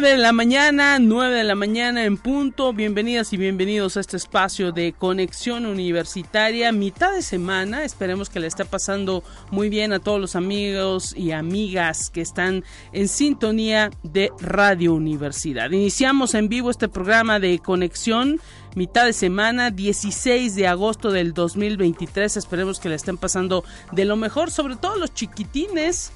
9 de la mañana, 9 de la mañana en punto. Bienvenidas y bienvenidos a este espacio de conexión universitaria, mitad de semana. Esperemos que le esté pasando muy bien a todos los amigos y amigas que están en sintonía de Radio Universidad. Iniciamos en vivo este programa de conexión mitad de semana, 16 de agosto del 2023. Esperemos que le estén pasando de lo mejor, sobre todo los chiquitines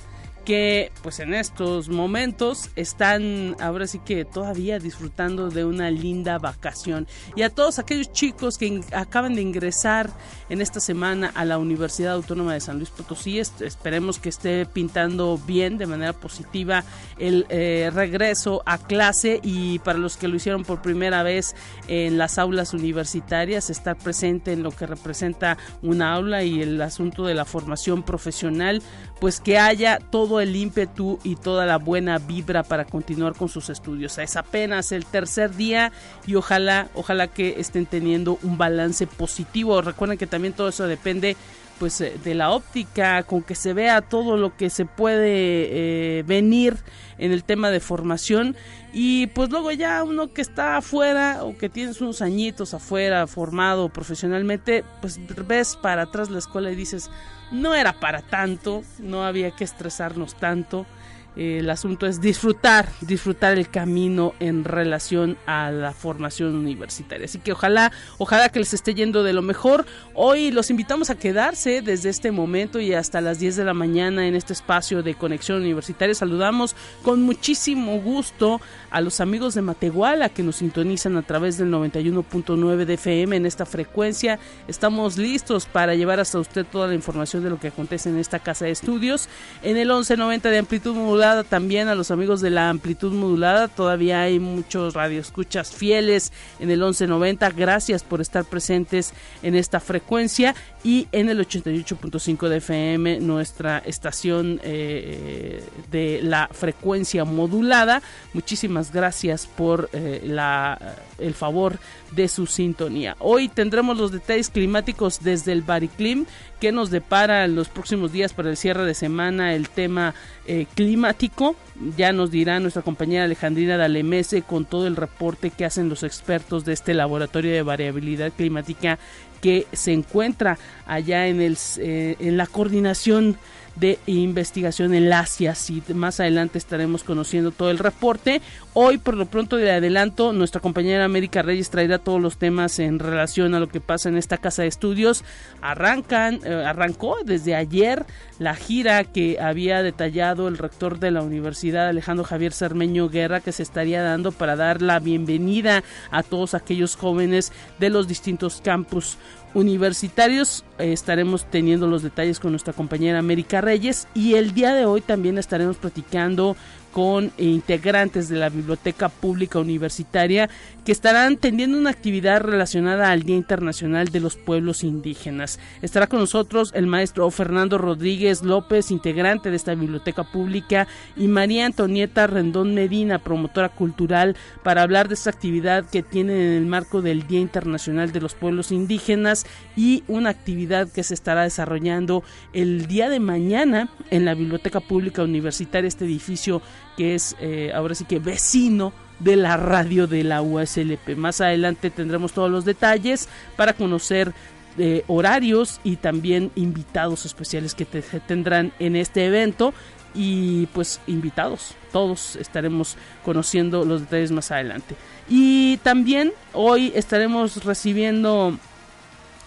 que pues en estos momentos están ahora sí que todavía disfrutando de una linda vacación. Y a todos aquellos chicos que acaban de ingresar en esta semana a la Universidad Autónoma de San Luis Potosí esperemos que esté pintando bien de manera positiva el eh, regreso a clase. Y para los que lo hicieron por primera vez en las aulas universitarias estar presente en lo que representa una aula y el asunto de la formación profesional pues que haya todo el ímpetu y toda la buena vibra para continuar con sus estudios. Es apenas el tercer día y ojalá, ojalá que estén teniendo un balance positivo. Recuerden que también todo eso depende pues eh, de la óptica, con que se vea todo lo que se puede eh, venir en el tema de formación. Y pues luego ya uno que está afuera o que tienes unos añitos afuera formado profesionalmente, pues ves para atrás la escuela y dices, no era para tanto, no había que estresarnos tanto el asunto es disfrutar, disfrutar el camino en relación a la formación universitaria. Así que ojalá, ojalá que les esté yendo de lo mejor. Hoy los invitamos a quedarse desde este momento y hasta las 10 de la mañana en este espacio de conexión universitaria. Saludamos con muchísimo gusto a los amigos de Matehuala que nos sintonizan a través del 91.9 de FM en esta frecuencia. Estamos listos para llevar hasta usted toda la información de lo que acontece en esta casa de estudios. En el 1190 de amplitud también a los amigos de la amplitud modulada. Todavía hay muchos radioescuchas fieles en el 1190. Gracias por estar presentes en esta frecuencia y en el 88.5 de FM, nuestra estación eh, de la frecuencia modulada. Muchísimas gracias por eh, la, el favor de su sintonía. Hoy tendremos los detalles climáticos desde el Bariclim que nos depara en los próximos días para el cierre de semana el tema eh, climático. Ya nos dirá nuestra compañera Alejandrina Dalemese con todo el reporte que hacen los expertos de este laboratorio de variabilidad climática que se encuentra allá en, el, eh, en la coordinación de investigación en la y más adelante estaremos conociendo todo el reporte. Hoy por lo pronto de adelanto nuestra compañera América Reyes traerá todos los temas en relación a lo que pasa en esta casa de estudios. Arrancan, eh, arrancó desde ayer la gira que había detallado el rector de la universidad Alejandro Javier Cermeño Guerra que se estaría dando para dar la bienvenida a todos aquellos jóvenes de los distintos campus universitarios. Eh, estaremos teniendo los detalles con nuestra compañera América Reyes y el día de hoy también estaremos platicando con integrantes de la Biblioteca Pública Universitaria que estarán teniendo una actividad relacionada al Día Internacional de los Pueblos Indígenas. Estará con nosotros el maestro Fernando Rodríguez López, integrante de esta biblioteca pública, y María Antonieta Rendón Medina, promotora cultural, para hablar de esta actividad que tienen en el marco del Día Internacional de los Pueblos Indígenas y una actividad que se estará desarrollando el día de mañana en la Biblioteca Pública Universitaria, este edificio que es eh, ahora sí que vecino de la radio de la USLP. Más adelante tendremos todos los detalles para conocer eh, horarios y también invitados especiales que tendrán en este evento. Y pues invitados. Todos estaremos conociendo los detalles más adelante. Y también hoy estaremos recibiendo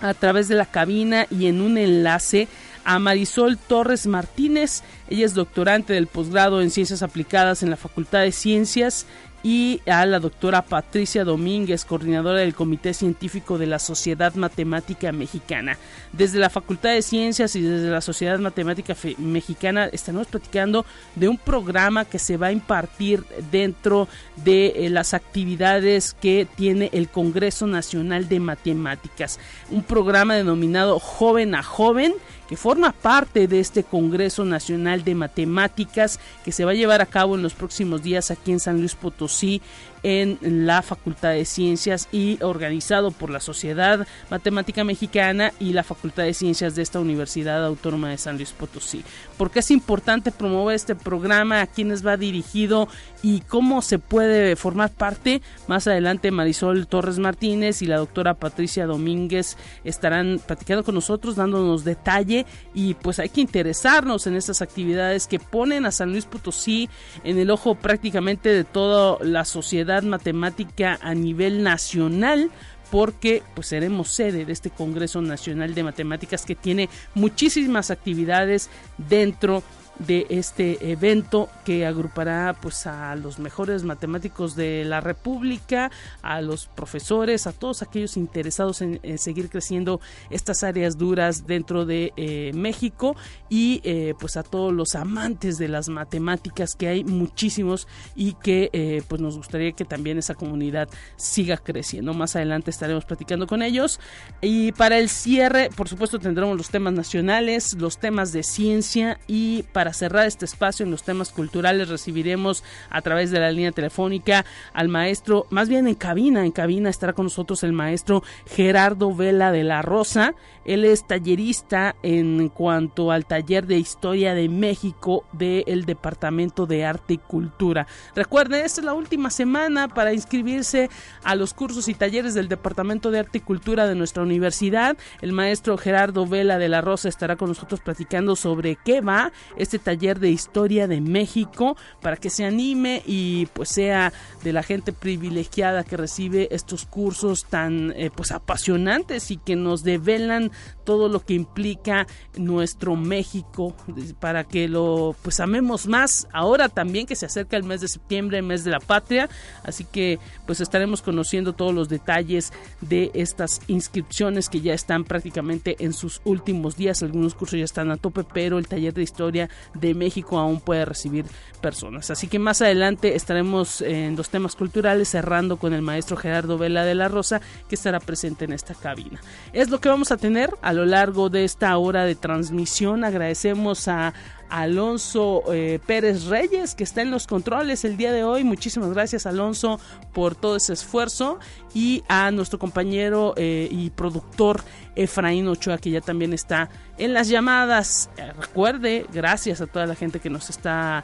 a través de la cabina y en un enlace a Marisol Torres Martínez. Ella es doctorante del posgrado en Ciencias Aplicadas en la Facultad de Ciencias y a la doctora Patricia Domínguez, coordinadora del Comité Científico de la Sociedad Matemática Mexicana. Desde la Facultad de Ciencias y desde la Sociedad Matemática Mexicana estamos platicando de un programa que se va a impartir dentro de eh, las actividades que tiene el Congreso Nacional de Matemáticas. Un programa denominado Joven a Joven que forma parte de este Congreso Nacional de Matemáticas que se va a llevar a cabo en los próximos días aquí en San Luis Potosí en la Facultad de Ciencias y organizado por la Sociedad Matemática Mexicana y la Facultad de Ciencias de esta Universidad Autónoma de San Luis Potosí. ¿Por qué es importante promover este programa? ¿A quiénes va dirigido? ¿Y cómo se puede formar parte? Más adelante Marisol Torres Martínez y la doctora Patricia Domínguez estarán platicando con nosotros, dándonos detalle y pues hay que interesarnos en estas actividades que ponen a San Luis Potosí en el ojo prácticamente de toda la sociedad matemática a nivel nacional porque pues seremos sede de este Congreso Nacional de Matemáticas que tiene muchísimas actividades dentro de este evento que agrupará pues a los mejores matemáticos de la República, a los profesores, a todos aquellos interesados en, seguir creciendo estas áreas duras dentro de eh, México y eh, pues a todos los amantes de las matemáticas que hay muchísimos y que eh, pues nos gustaría que también esa comunidad siga creciendo. Más adelante estaremos platicando con ellos y para el cierre por supuesto tendremos los temas nacionales, los temas de ciencia y para para cerrar este espacio en los temas culturales recibiremos a través de la línea telefónica al maestro, más bien en cabina, en cabina estará con nosotros el maestro Gerardo Vela de la Rosa. Él es tallerista en cuanto al taller de historia de México del Departamento de Arte y Cultura. Recuerden, esta es la última semana para inscribirse a los cursos y talleres del Departamento de Arte y Cultura de nuestra universidad. El maestro Gerardo Vela de la Rosa estará con nosotros platicando sobre qué va este taller de historia de México para que se anime y pues sea de la gente privilegiada que recibe estos cursos tan eh, pues apasionantes y que nos develan todo lo que implica nuestro México para que lo pues amemos más ahora también que se acerca el mes de septiembre, el mes de la patria, así que pues estaremos conociendo todos los detalles de estas inscripciones que ya están prácticamente en sus últimos días, algunos cursos ya están a tope, pero el taller de historia de México aún puede recibir personas. Así que más adelante estaremos en los temas culturales cerrando con el maestro Gerardo Vela de la Rosa que estará presente en esta cabina. Es lo que vamos a tener a lo largo de esta hora de transmisión. Agradecemos a Alonso eh, Pérez Reyes, que está en los controles el día de hoy. Muchísimas gracias, Alonso, por todo ese esfuerzo. Y a nuestro compañero eh, y productor Efraín Ochoa, que ya también está en las llamadas. Eh, recuerde, gracias a toda la gente que nos está,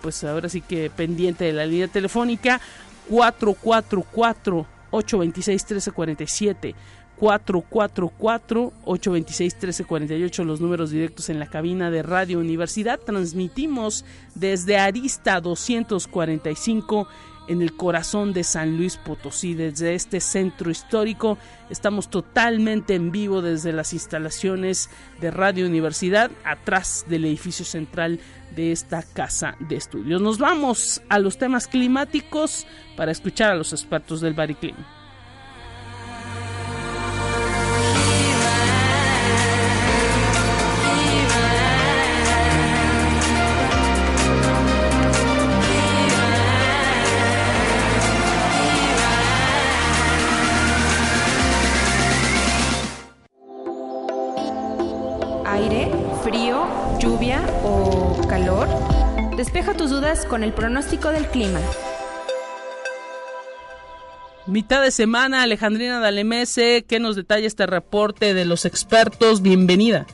pues ahora sí que pendiente de la línea telefónica. 444 826 1347 444-826-1348, los números directos en la cabina de Radio Universidad. Transmitimos desde Arista 245 en el corazón de San Luis Potosí, desde este centro histórico. Estamos totalmente en vivo desde las instalaciones de Radio Universidad, atrás del edificio central de esta casa de estudios. Nos vamos a los temas climáticos para escuchar a los expertos del Bariclim. Despeja tus dudas con el pronóstico del clima. Mitad de semana, Alejandrina Dalemese, ¿qué nos detalla este reporte de los expertos? Bienvenida.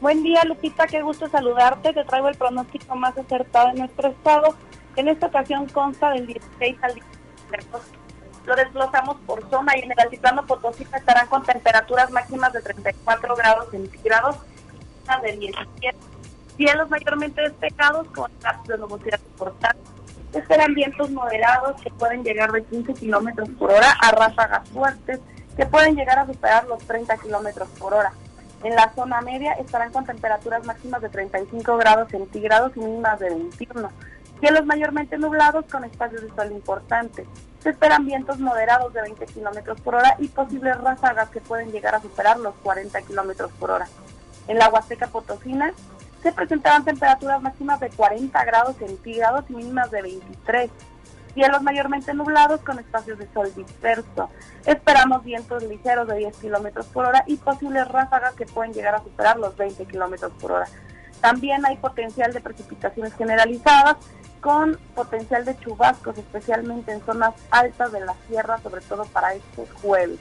Buen día, Lupita, qué gusto saludarte. Te traigo el pronóstico más acertado de nuestro estado. En esta ocasión consta del 16 al 17. Lo desglosamos por zona y en el altiplano Potosí estarán con temperaturas máximas de 34 grados centígrados y de 17 Cielos mayormente despejados con casos de nubosidad importantes. Esperan vientos moderados que pueden llegar de 15 kilómetros por hora a ráfagas fuertes que pueden llegar a superar los 30 kilómetros por hora. En la zona media estarán con temperaturas máximas de 35 grados centígrados y mínimas de 21. Cielos mayormente nublados con espacios de sol importantes. Se esperan vientos moderados de 20 kilómetros por hora y posibles ráfagas que pueden llegar a superar los 40 kilómetros por hora. En la Huasteca Potosina se presentarán temperaturas máximas de 40 grados centígrados y mínimas de 23. Cielos mayormente nublados con espacios de sol disperso. Esperamos vientos ligeros de 10 kilómetros por hora y posibles ráfagas que pueden llegar a superar los 20 kilómetros por hora. También hay potencial de precipitaciones generalizadas con potencial de chubascos, especialmente en zonas altas de la sierra, sobre todo para este jueves.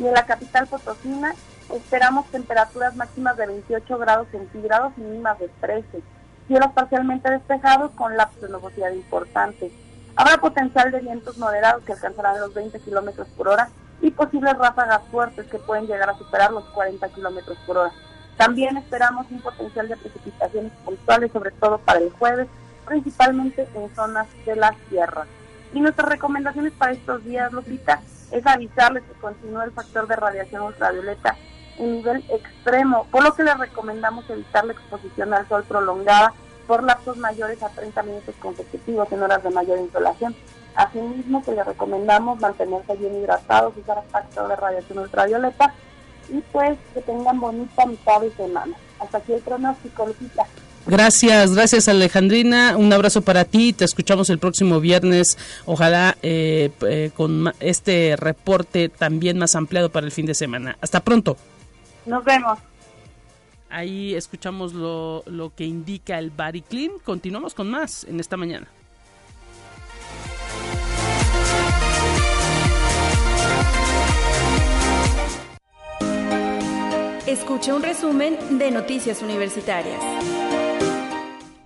Y en la capital Potosina esperamos temperaturas máximas de 28 grados centígrados y mínimas de 13. Cielos parcialmente despejados con lapsos de nubosidad importantes. Habrá potencial de vientos moderados que alcanzarán los 20 kilómetros por hora y posibles ráfagas fuertes que pueden llegar a superar los 40 kilómetros por hora. También esperamos un potencial de precipitaciones puntuales, sobre todo para el jueves, principalmente en zonas de la sierra. Y nuestras recomendaciones para estos días, Lupita, es avisarles que continúa el factor de radiación ultravioleta en nivel extremo, por lo que les recomendamos evitar la exposición al sol prolongada por lapsos mayores a 30 minutos consecutivos en horas de mayor insolación. Asimismo, que les recomendamos mantenerse bien hidratados, usar factor de radiación ultravioleta y pues que tengan bonita mitad de semana. Hasta aquí el pronóstico, Lupita. Gracias, gracias Alejandrina. Un abrazo para ti. Te escuchamos el próximo viernes. Ojalá eh, eh, con este reporte también más ampliado para el fin de semana. Hasta pronto. Nos vemos. Ahí escuchamos lo, lo que indica el Body Clean. Continuamos con más en esta mañana. Escucha un resumen de Noticias Universitarias.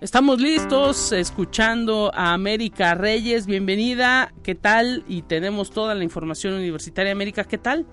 Estamos listos escuchando a América Reyes. Bienvenida. ¿Qué tal? Y tenemos toda la información universitaria. América, ¿qué tal?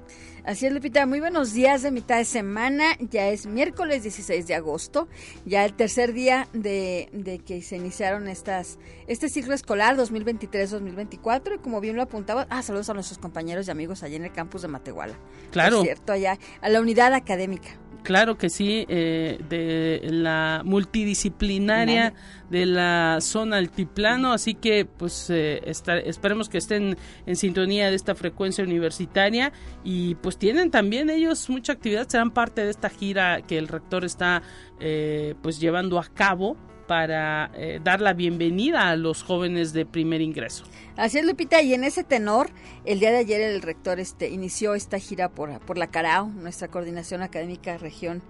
Así es, Lupita. Muy buenos días de mitad de semana. Ya es miércoles 16 de agosto, ya el tercer día de, de que se iniciaron estas este ciclo escolar 2023-2024. Y como bien lo apuntaba, ah, saludos a nuestros compañeros y amigos allá en el campus de Matehuala. Claro. Es cierto, allá, a la unidad académica. Claro que sí, eh, de la multidisciplinaria de la zona altiplano, así que pues eh, esperemos que estén en sintonía de esta frecuencia universitaria y pues tienen también ellos mucha actividad, serán parte de esta gira que el rector está eh, pues llevando a cabo para eh, dar la bienvenida a los jóvenes de primer ingreso. Así es, Lupita, y en ese tenor, el día de ayer el rector este, inició esta gira por, por la Carao, nuestra coordinación académica región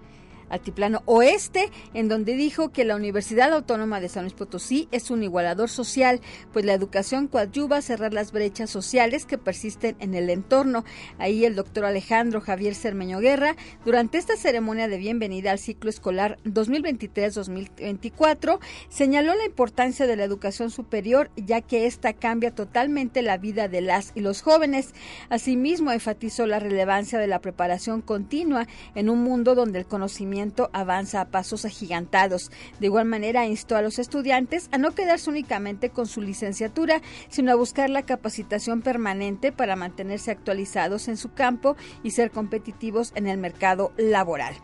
Altiplano Oeste, en donde dijo que la Universidad Autónoma de San Luis Potosí es un igualador social, pues la educación coadyuva a cerrar las brechas sociales que persisten en el entorno. Ahí el doctor Alejandro Javier Cermeño Guerra, durante esta ceremonia de bienvenida al ciclo escolar 2023-2024, señaló la importancia de la educación superior, ya que esta cambia totalmente la vida de las y los jóvenes. Asimismo, enfatizó la relevancia de la preparación continua en un mundo donde el conocimiento avanza a pasos agigantados. De igual manera, instó a los estudiantes a no quedarse únicamente con su licenciatura, sino a buscar la capacitación permanente para mantenerse actualizados en su campo y ser competitivos en el mercado laboral.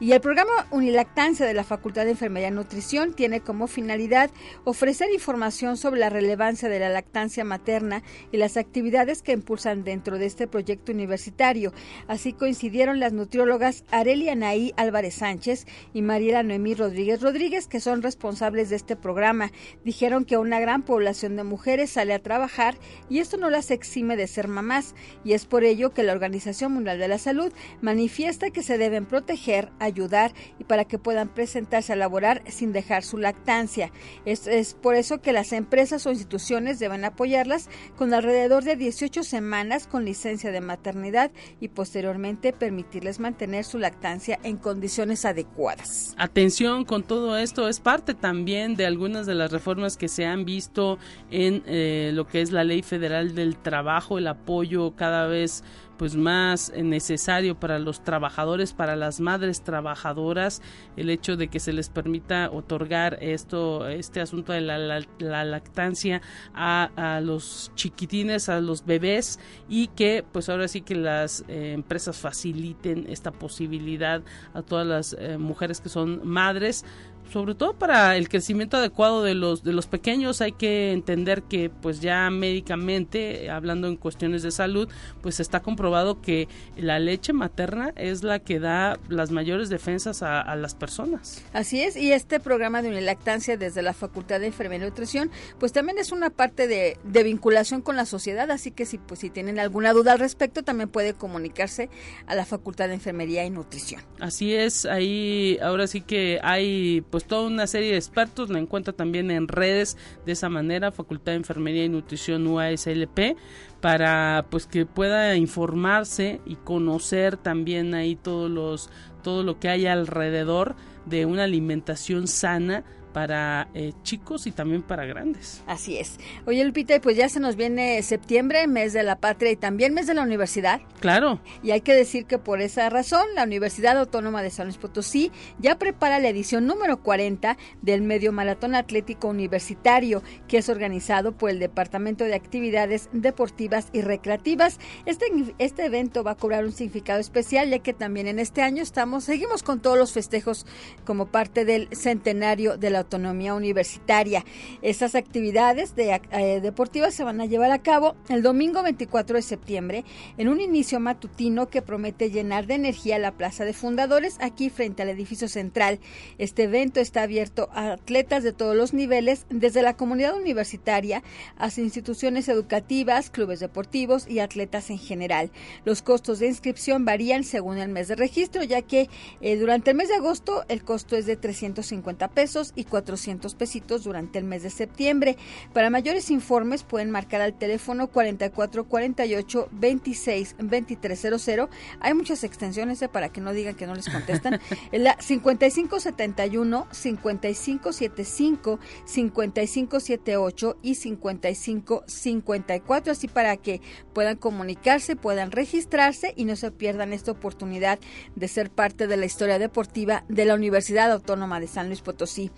Y el programa Unilactancia de la Facultad de Enfermería y Nutrición tiene como finalidad ofrecer información sobre la relevancia de la lactancia materna y las actividades que impulsan dentro de este proyecto universitario. Así coincidieron las nutriólogas Arelia Naí Álvarez Sánchez y Mariela Noemí Rodríguez Rodríguez, que son responsables de este programa. Dijeron que una gran población de mujeres sale a trabajar y esto no las exime de ser mamás, y es por ello que la Organización Mundial de la Salud manifiesta que se deben proteger, ayudar y para que puedan presentarse a laborar sin dejar su lactancia. Es, es por eso que las empresas o instituciones deben apoyarlas con alrededor de 18 semanas con licencia de maternidad y posteriormente permitirles mantener su lactancia en condiciones adecuadas. Atención con todo esto, es parte también de algunas de las reformas que se han visto en eh, lo que es la ley federal del trabajo, el apoyo cada vez pues más necesario para los trabajadores, para las madres trabajadoras, el hecho de que se les permita otorgar esto, este asunto de la, lactancia a, los chiquitines, a los bebés y que pues ahora sí que las eh, empresas faciliten esta posibilidad a todas las eh, mujeres que son madres sobre todo para el crecimiento adecuado de los de los pequeños hay que entender que pues ya médicamente hablando en cuestiones de salud pues está comprobado que la leche materna es la que da las mayores defensas a, las personas. Así es y este programa de unilactancia desde la Facultad de Enfermería y Nutrición pues también es una parte de, de vinculación con la sociedad así que si pues si tienen alguna duda al respecto también puede comunicarse a la Facultad de Enfermería y Nutrición. Así es ahí ahora sí que hay pues toda una serie de expertos, la encuentra también en redes de esa manera, Facultad de Enfermería y Nutrición UASLP, para pues que pueda informarse y conocer también ahí todos los todo lo que hay alrededor de una alimentación sana para eh, chicos y también para grandes. Así es. Oye, Lupita, pues ya se nos viene septiembre, mes de la patria y también mes de la universidad. Claro. Y hay que decir que por esa razón, la Universidad Autónoma de San Luis Potosí ya prepara la edición número 40 del Medio Maratón Atlético Universitario, que es organizado por el Departamento de Actividades Deportivas y Recreativas. Este, este evento va a cobrar un significado especial, ya que también en este año estamos, seguimos con todos los festejos como parte del centenario de la autonomía universitaria. Estas actividades de, eh, deportivas se van a llevar a cabo el domingo 24 de septiembre en un inicio matutino que promete llenar de energía la Plaza de Fundadores aquí frente al edificio central. Este evento está abierto a atletas de todos los niveles, desde la comunidad universitaria hasta instituciones educativas, clubes deportivos y atletas en general. Los costos de inscripción varían según el mes de registro, ya que eh, durante el mes de agosto el costo es de 350 pesos y 400 pesitos durante el mes de septiembre. Para mayores informes pueden marcar al teléfono 4448 26 2300. Hay muchas extensiones eh, para que no digan que no les contestan. La 5571, 5575, 5578 y 5554, así para que puedan comunicarse, puedan registrarse y no se pierdan esta oportunidad de ser parte de la historia deportiva de la Universidad Autónoma de San Luis Potosí.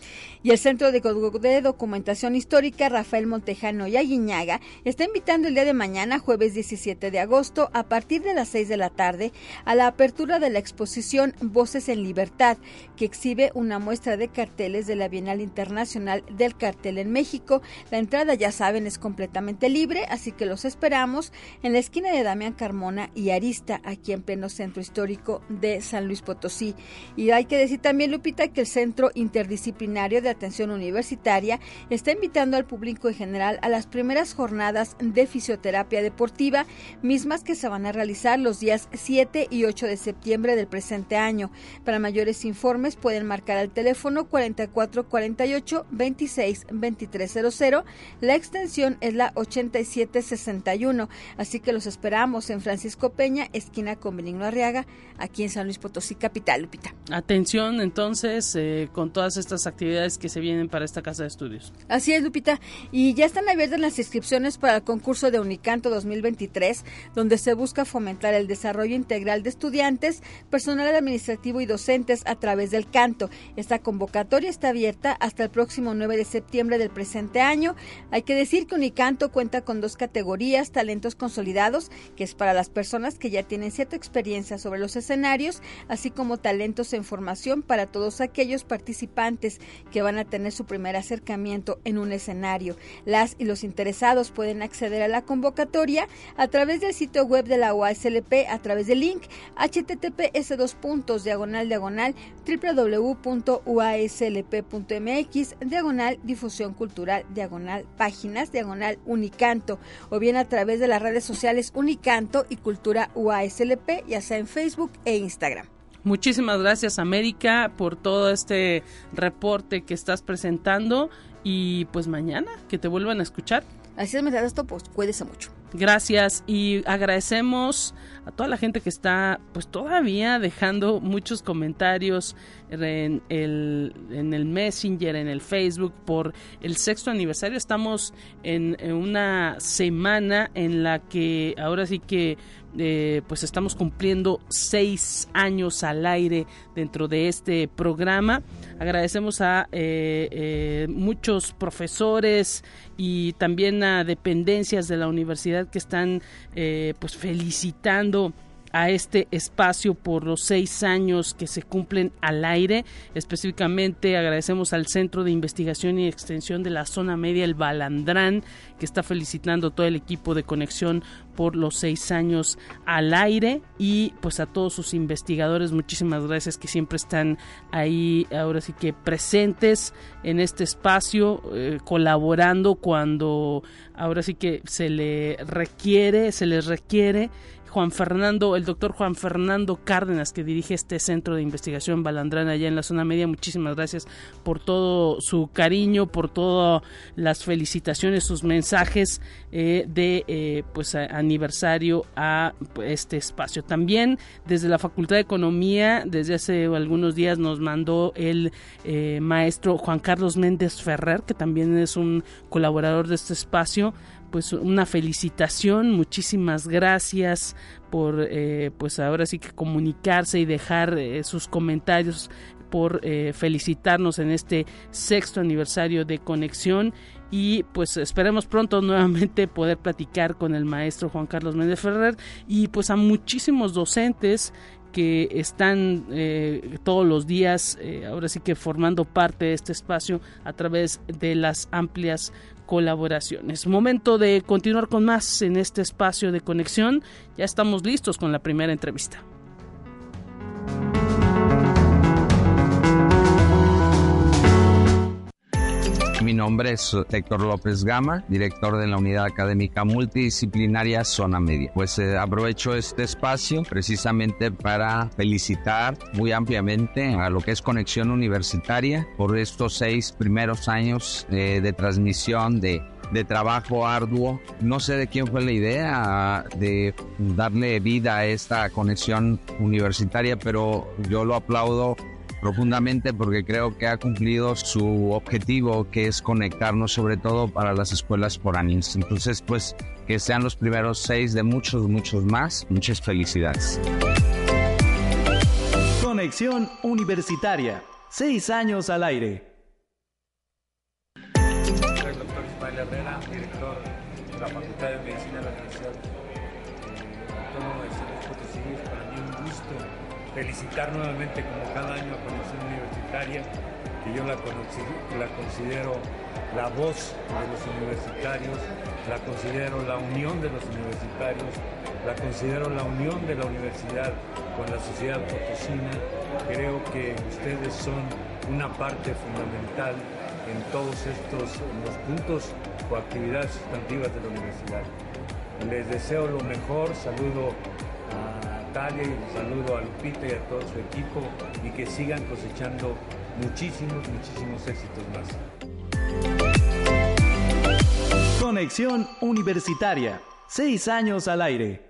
Y el Centro de, Documentación Histórica Rafael Montejano y Aguiñaga está invitando el día de mañana, jueves 17 de agosto, a partir de las 6 de la tarde, a la apertura de la exposición Voces en Libertad, que exhibe una muestra de carteles de la Bienal Internacional del Cartel en México. La entrada, ya saben, es completamente libre, así que los esperamos en la esquina de Damián Carmona y Arista, aquí en pleno centro histórico de San Luis Potosí. Y hay que decir también, Lupita, que el Centro Interdisciplinario de Atención Universitaria está invitando al público en general a las primeras jornadas de fisioterapia deportiva, mismas que se van a realizar los días 7 y 8 de septiembre del presente año. Para mayores informes pueden marcar al teléfono 4448 26 2300. La extensión es la 8761, así que los esperamos en Francisco Peña, esquina con Benigno Arriaga, aquí en San Luis Potosí, capital, Lupita. Atención entonces eh, con todas estas actividades que se vienen para esta casa de estudios. Así es, Lupita. Y ya están abiertas las inscripciones para el concurso de Unicanto 2023, donde se busca fomentar el desarrollo integral de estudiantes, personal administrativo y docentes a través del canto. Esta convocatoria está abierta hasta el próximo 9 de septiembre del presente año. Hay que decir que Unicanto cuenta con dos categorías, talentos consolidados, que es para las personas que ya tienen cierta experiencia sobre los escenarios, así como talentos en formación para todos aquellos participantes que van a tener su primer acercamiento en un escenario. Las y los interesados pueden acceder a la convocatoria a través del sitio web de la UASLP a través del link https dos puntos diagonal diagonal www.uaslp.mx diagonal difusión cultural diagonal páginas diagonal unicanto o bien a través de las redes sociales unicanto y cultura UASLP ya sea en Facebook e Instagram. Muchísimas gracias América por todo este reporte que estás presentando y pues mañana que te vuelvan a escuchar. Así es, esto, pues cuídese mucho. Gracias y agradecemos a toda la gente que está pues todavía dejando muchos comentarios en el, en el Messenger, en el Facebook por el sexto aniversario. Estamos en, una semana en la que ahora sí que eh, pues estamos cumpliendo seis años al aire dentro de este programa. Agradecemos a eh, eh, muchos profesores y también a dependencias de la universidad que están eh, pues felicitando a este espacio por los seis años que se cumplen al aire. Específicamente agradecemos al Centro de Investigación y Extensión de la Zona Media, el Balandrán, que está felicitando a todo el equipo de conexión por los seis años al aire y pues a todos sus investigadores muchísimas gracias que siempre están ahí ahora sí que presentes en este espacio eh, colaborando cuando ahora sí que se le requiere se les requiere Juan Fernando, el doctor Juan Fernando Cárdenas, que dirige este centro de investigación Balandrán allá en la zona media. Muchísimas gracias por todo su cariño, por todas las felicitaciones, sus mensajes eh, de eh, pues aniversario a este espacio. También desde la Facultad de Economía, desde hace algunos días nos mandó el eh, maestro Juan Carlos Méndez Ferrer, que también es un colaborador de este espacio pues una felicitación, muchísimas gracias por eh, pues ahora sí que comunicarse y dejar eh, sus comentarios por eh, felicitarnos en este sexto aniversario de conexión. Y pues esperemos pronto nuevamente poder platicar con el maestro Juan Carlos Méndez Ferrer y pues a muchísimos docentes que están todos los días, ahora sí que formando parte de este espacio a través de las amplias colaboraciones. Momento de continuar con más en este espacio de conexión. Ya estamos listos con la primera entrevista. Mi nombre es Héctor López Gama, director de la Unidad Académica Multidisciplinaria Zona Media. Pues eh, aprovecho este espacio precisamente para felicitar muy ampliamente a lo que es Conexión Universitaria por estos seis primeros años eh, de transmisión de de trabajo arduo. No sé de quién fue la idea de darle vida a esta conexión universitaria, pero yo lo aplaudo profundamente porque creo que ha cumplido su objetivo que es conectarnos sobre todo para las escuelas años. Entonces pues que sean los primeros seis de muchos, muchos más. Muchas felicidades. Conexión Universitaria. Seis años al aire. Felicitar nuevamente como cada año a Conexión Universitaria, que yo la, la considero la voz de los universitarios, la considero la unión de los universitarios, la considero la unión de la universidad con la sociedad potosina. Creo que ustedes son una parte fundamental en todos estos los puntos o actividades sustantivas de la universidad. Les deseo lo mejor, saludo Natalia y saludo a Lupita y a todo su equipo y que sigan cosechando muchísimos, muchísimos éxitos más. Conexión Universitaria. Seis años al aire.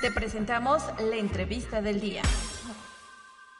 Te presentamos la entrevista del día.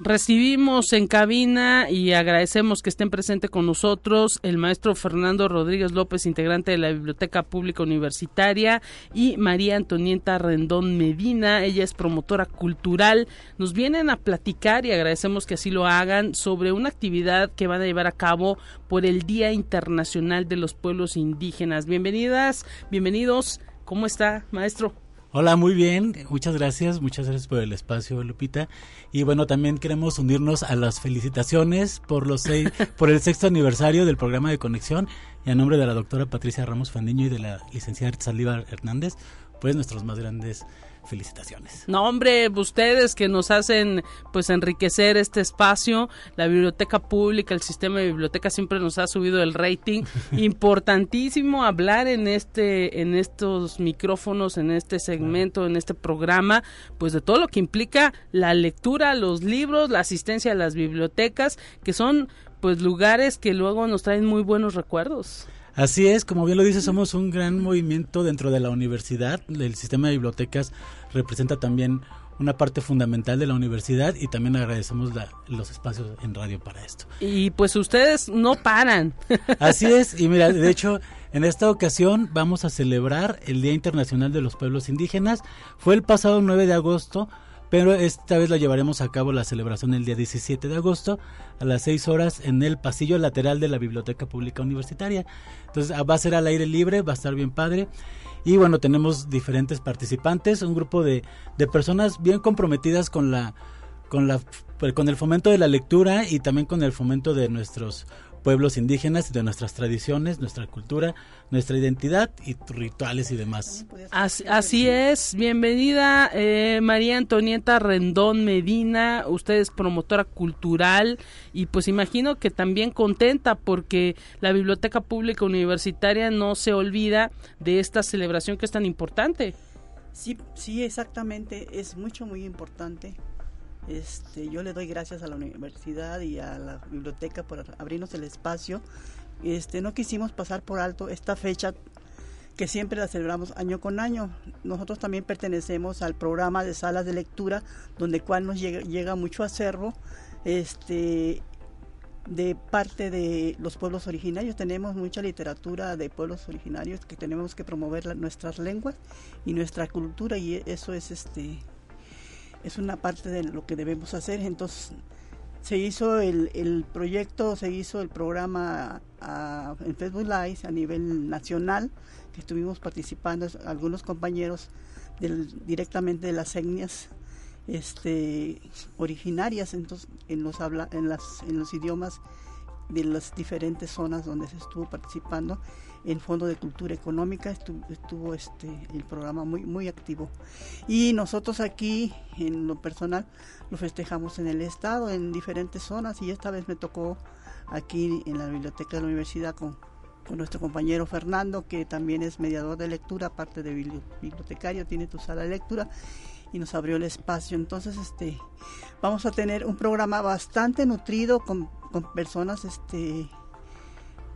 Recibimos en cabina y agradecemos que estén presentes con nosotros el maestro Fernando Rodríguez López, integrante de la Biblioteca Pública Universitaria, y María Antonieta Rendón Medina, ella es promotora cultural. Nos vienen a platicar y agradecemos que así lo hagan sobre una actividad que van a llevar a cabo por el Día Internacional de los Pueblos Indígenas. Bienvenidas, bienvenidos. ¿Cómo está, maestro? Hola, muy bien. Muchas gracias. Muchas gracias por el espacio, Lupita. Y bueno, también queremos unirnos a las felicitaciones por los seis, por el sexto aniversario del programa de conexión y a nombre de la doctora Patricia Ramos Fandiño y de la licenciada Saldívar Hernández, pues nuestros más grandes felicitaciones. No, hombre, ustedes que nos hacen pues enriquecer este espacio, la biblioteca pública, el sistema de biblioteca siempre nos ha subido el rating. Importantísimo hablar en este en estos micrófonos, en este segmento, en este programa, pues de todo lo que implica la lectura, los libros, la asistencia a las bibliotecas, que son pues lugares que luego nos traen muy buenos recuerdos. Así es, como bien lo dice, somos un gran movimiento dentro de la universidad. El sistema de bibliotecas representa también una parte fundamental de la universidad y también agradecemos los espacios en radio para esto. Y pues ustedes no paran. Así es, y mira, de hecho, en esta ocasión vamos a celebrar el Día Internacional de los Pueblos Indígenas. Fue el pasado 9 de agosto, pero esta vez la llevaremos a cabo la celebración el día 17 de agosto a las 6 horas en el pasillo lateral de la Biblioteca Pública Universitaria. Entonces va a ser al aire libre, va a estar bien padre. Y bueno, tenemos diferentes participantes, un grupo de, de personas bien comprometidas con la, con la con el fomento de la lectura y también con el fomento de nuestros pueblos indígenas y de nuestras tradiciones, nuestra cultura, nuestra identidad y rituales y demás. Así, es, bienvenida eh, María Antonieta Rendón Medina, usted es promotora cultural y pues imagino que también contenta porque la Biblioteca Pública Universitaria no se olvida de esta celebración que es tan importante. Sí, sí, exactamente, es mucho, muy importante este, yo le doy gracias a la universidad y a la biblioteca por abrirnos el espacio. Este, no quisimos pasar por alto esta fecha que siempre la celebramos año con año. Nosotros también pertenecemos al programa de salas de lectura, donde cual nos llega, mucho acervo este, de parte de los pueblos originarios. Tenemos mucha literatura de pueblos originarios que tenemos que promover nuestras lenguas y nuestra cultura y eso es este es una parte de lo que debemos hacer. Entonces, se hizo el, el proyecto, se hizo el programa en Facebook Live a nivel nacional, que estuvimos participando algunos compañeros del, directamente de las etnias este, originarias entonces, en, los habla, en, las, en los idiomas de las diferentes zonas donde se estuvo participando en Fondo de Cultura Económica estuvo, este el programa muy muy activo. Y nosotros aquí en lo personal lo festejamos en el estado en diferentes zonas y esta vez me tocó aquí en la biblioteca de la universidad con, con nuestro compañero Fernando que también es mediador de lectura aparte de bibliotecario tiene tu sala de lectura y nos abrió el espacio. Entonces este vamos a tener un programa bastante nutrido con, con personas este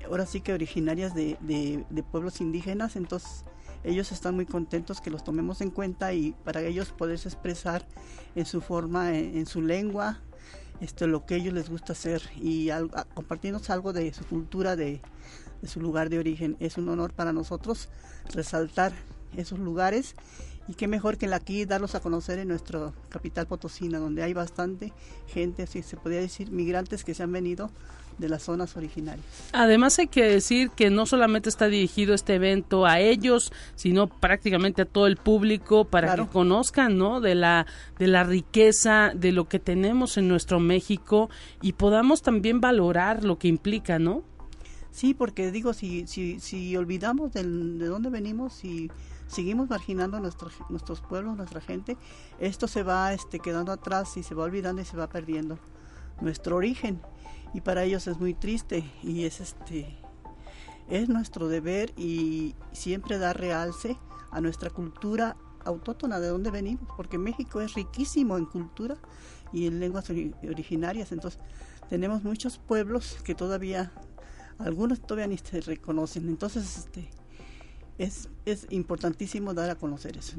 ahora sí que originarias de, de, pueblos indígenas, entonces ellos están muy contentos que los tomemos en cuenta y para ellos poderse expresar en su forma, en, su lengua, esto, lo que ellos les gusta hacer y compartirnos algo de su cultura, de, su lugar de origen. Es un honor para nosotros resaltar esos lugares y qué mejor que aquí darlos a conocer en nuestro capital Potosina, donde hay bastante gente, así se podría decir, migrantes que se han venido de las zonas originarias. Además hay que decir que no solamente está dirigido este evento a ellos, sino prácticamente a todo el público para que conozcan, ¿no? De la de la riqueza de lo que tenemos en nuestro México y podamos también valorar lo que implica, ¿no? Sí, porque digo, si si si olvidamos de dónde venimos y seguimos marginando nuestros nuestros pueblos, nuestra gente, esto se va este quedando atrás y se va olvidando y se va perdiendo nuestro origen y para ellos es muy triste y es este es nuestro deber y siempre dar realce a nuestra cultura autóctona de donde venimos porque México es riquísimo en cultura y en lenguas originarias entonces tenemos muchos pueblos que todavía algunos todavía ni se reconocen entonces este es, es importantísimo dar a conocer eso.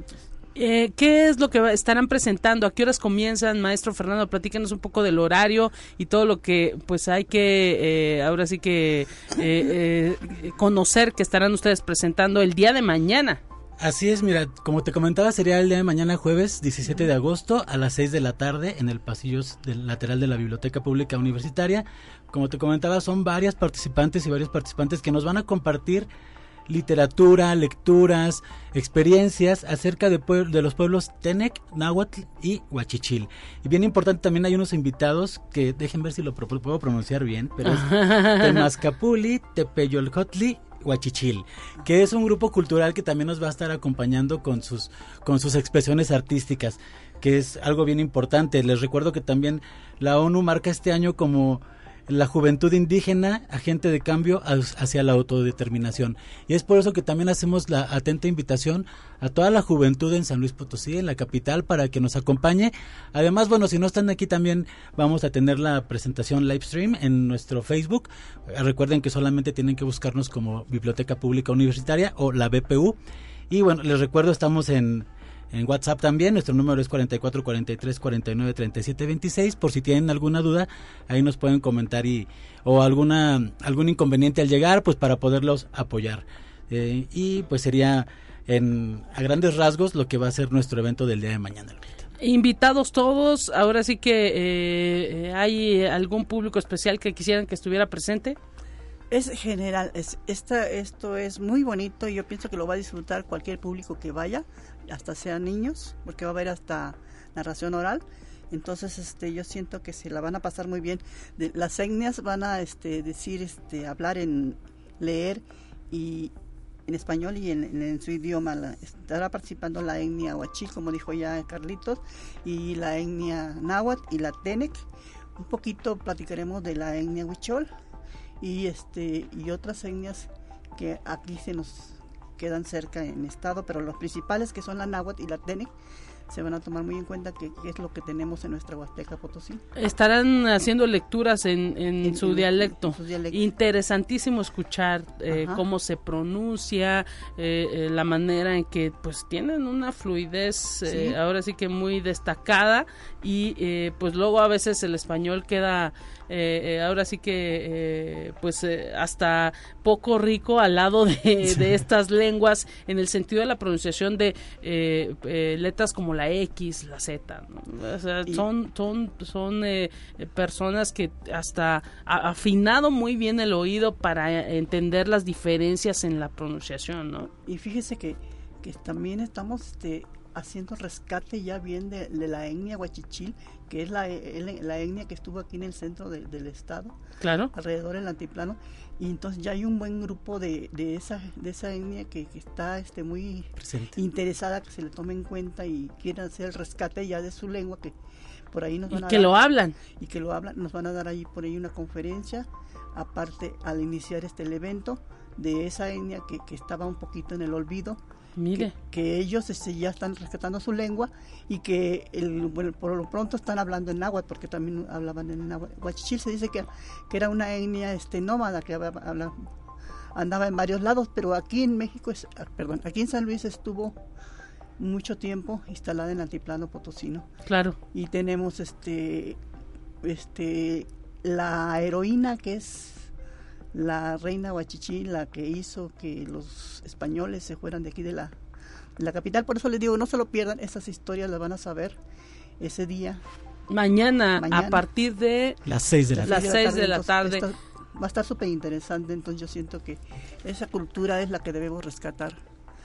Eh, ¿Qué es lo que estarán presentando? ¿A qué horas comienzan, maestro Fernando? Platícanos un poco del horario y todo lo que pues hay que, eh, ahora sí que eh, conocer que estarán ustedes presentando el día de mañana. Así es, mira, como te comentaba, sería el día de mañana jueves 17 de agosto a las 6 de la tarde en el pasillo del lateral de la Biblioteca Pública Universitaria. Como te comentaba, son varias participantes y varios participantes que nos van a compartir literatura, lecturas, experiencias acerca de, de, los pueblos Tenec, Nahuatl y Huachichil. Y bien importante también hay unos invitados que dejen ver si lo puedo pronunciar bien, pero es Temazcapuli, Tepeyolcotli Huachichil, que es un grupo cultural que también nos va a estar acompañando con sus, con sus expresiones artísticas, que es algo bien importante. Les recuerdo que también la ONU marca este año como la juventud indígena, agente de cambio hacia la autodeterminación. Y es por eso que también hacemos la atenta invitación a toda la juventud en San Luis Potosí, en la capital, para que nos acompañe. Además, bueno, si no están aquí también vamos a tener la presentación live stream en nuestro Facebook. Recuerden que solamente tienen que buscarnos como Biblioteca Pública Universitaria o la BPU. Y bueno, les recuerdo, estamos en en WhatsApp también. Nuestro número es 44 43 49 37 26. Por si tienen alguna duda, ahí nos pueden comentar y o alguna algún inconveniente al llegar, pues para poderlos apoyar. Eh, y pues sería en a grandes rasgos lo que va a ser nuestro evento del día de mañana. Invitados todos, ahora sí que eh, eh, hay algún público especial que quisieran que estuviera presente. Es general, es, esta, esto es muy bonito y yo pienso que lo va a disfrutar cualquier público que vaya, hasta sean niños, porque va a haber hasta narración oral. Entonces, este, yo siento que se la van a pasar muy bien. Las etnias van a este, decir, este, hablar en leer y en español y en, su idioma. estará participando la etnia huachí, como dijo ya Carlitos, y la etnia náhuatl y la tenec. Un poquito platicaremos de la etnia huichol y este y otras etnias que aquí se nos quedan cerca en estado, pero los principales que son la náhuatl y la tenec se van a tomar muy en cuenta que, es lo que tenemos en nuestra Huasteca Potosí. Estarán haciendo lecturas en, en, su, dialecto. Interesantísimo escuchar eh, cómo se pronuncia, eh, eh, la manera en que pues tienen una fluidez ahora sí que muy destacada y pues luego a veces el español queda ahora sí que pues hasta poco rico al lado de, de, estas lenguas en el sentido de la pronunciación de letras como la X, la Z. son son, son eh, personas que hasta ha afinado muy bien el oído para entender las diferencias en la pronunciación. ¿no? Y fíjese que, que también estamos este, haciendo rescate ya bien de, la etnia huachichil, que es la, la, etnia que estuvo aquí en el centro del estado, claro. alrededor del altiplano, y entonces ya hay un buen grupo de, de esa de esa etnia que, está este muy interesada que se le tome en cuenta y quieren hacer el rescate ya de su lengua que por ahí nos van y que lo hablan. Y que lo hablan nos van a dar ahí por ahí una conferencia aparte al iniciar este el evento de esa etnia que, que estaba un poquito en el olvido Mire. Que, ellos este, ya están rescatando su lengua y que el, por lo pronto están hablando en náhuatl, porque también hablaban en náhuatl. Huachichil se dice que, que era una etnia este, nómada que andaba en varios lados, pero aquí en México, es, ah, perdón, aquí en San Luis estuvo mucho tiempo instalada en altiplano potosino. Claro. Y tenemos este, este, la heroína que es la reina Huachichí, la que hizo que los españoles se fueran de aquí de la, la capital. Por eso les digo, no se lo pierdan, esas historias las van a saber ese día. Mañana, a partir de las 6 de la, las seis de la tarde. va a estar súper interesante, entonces yo siento que esa cultura es la que debemos rescatar.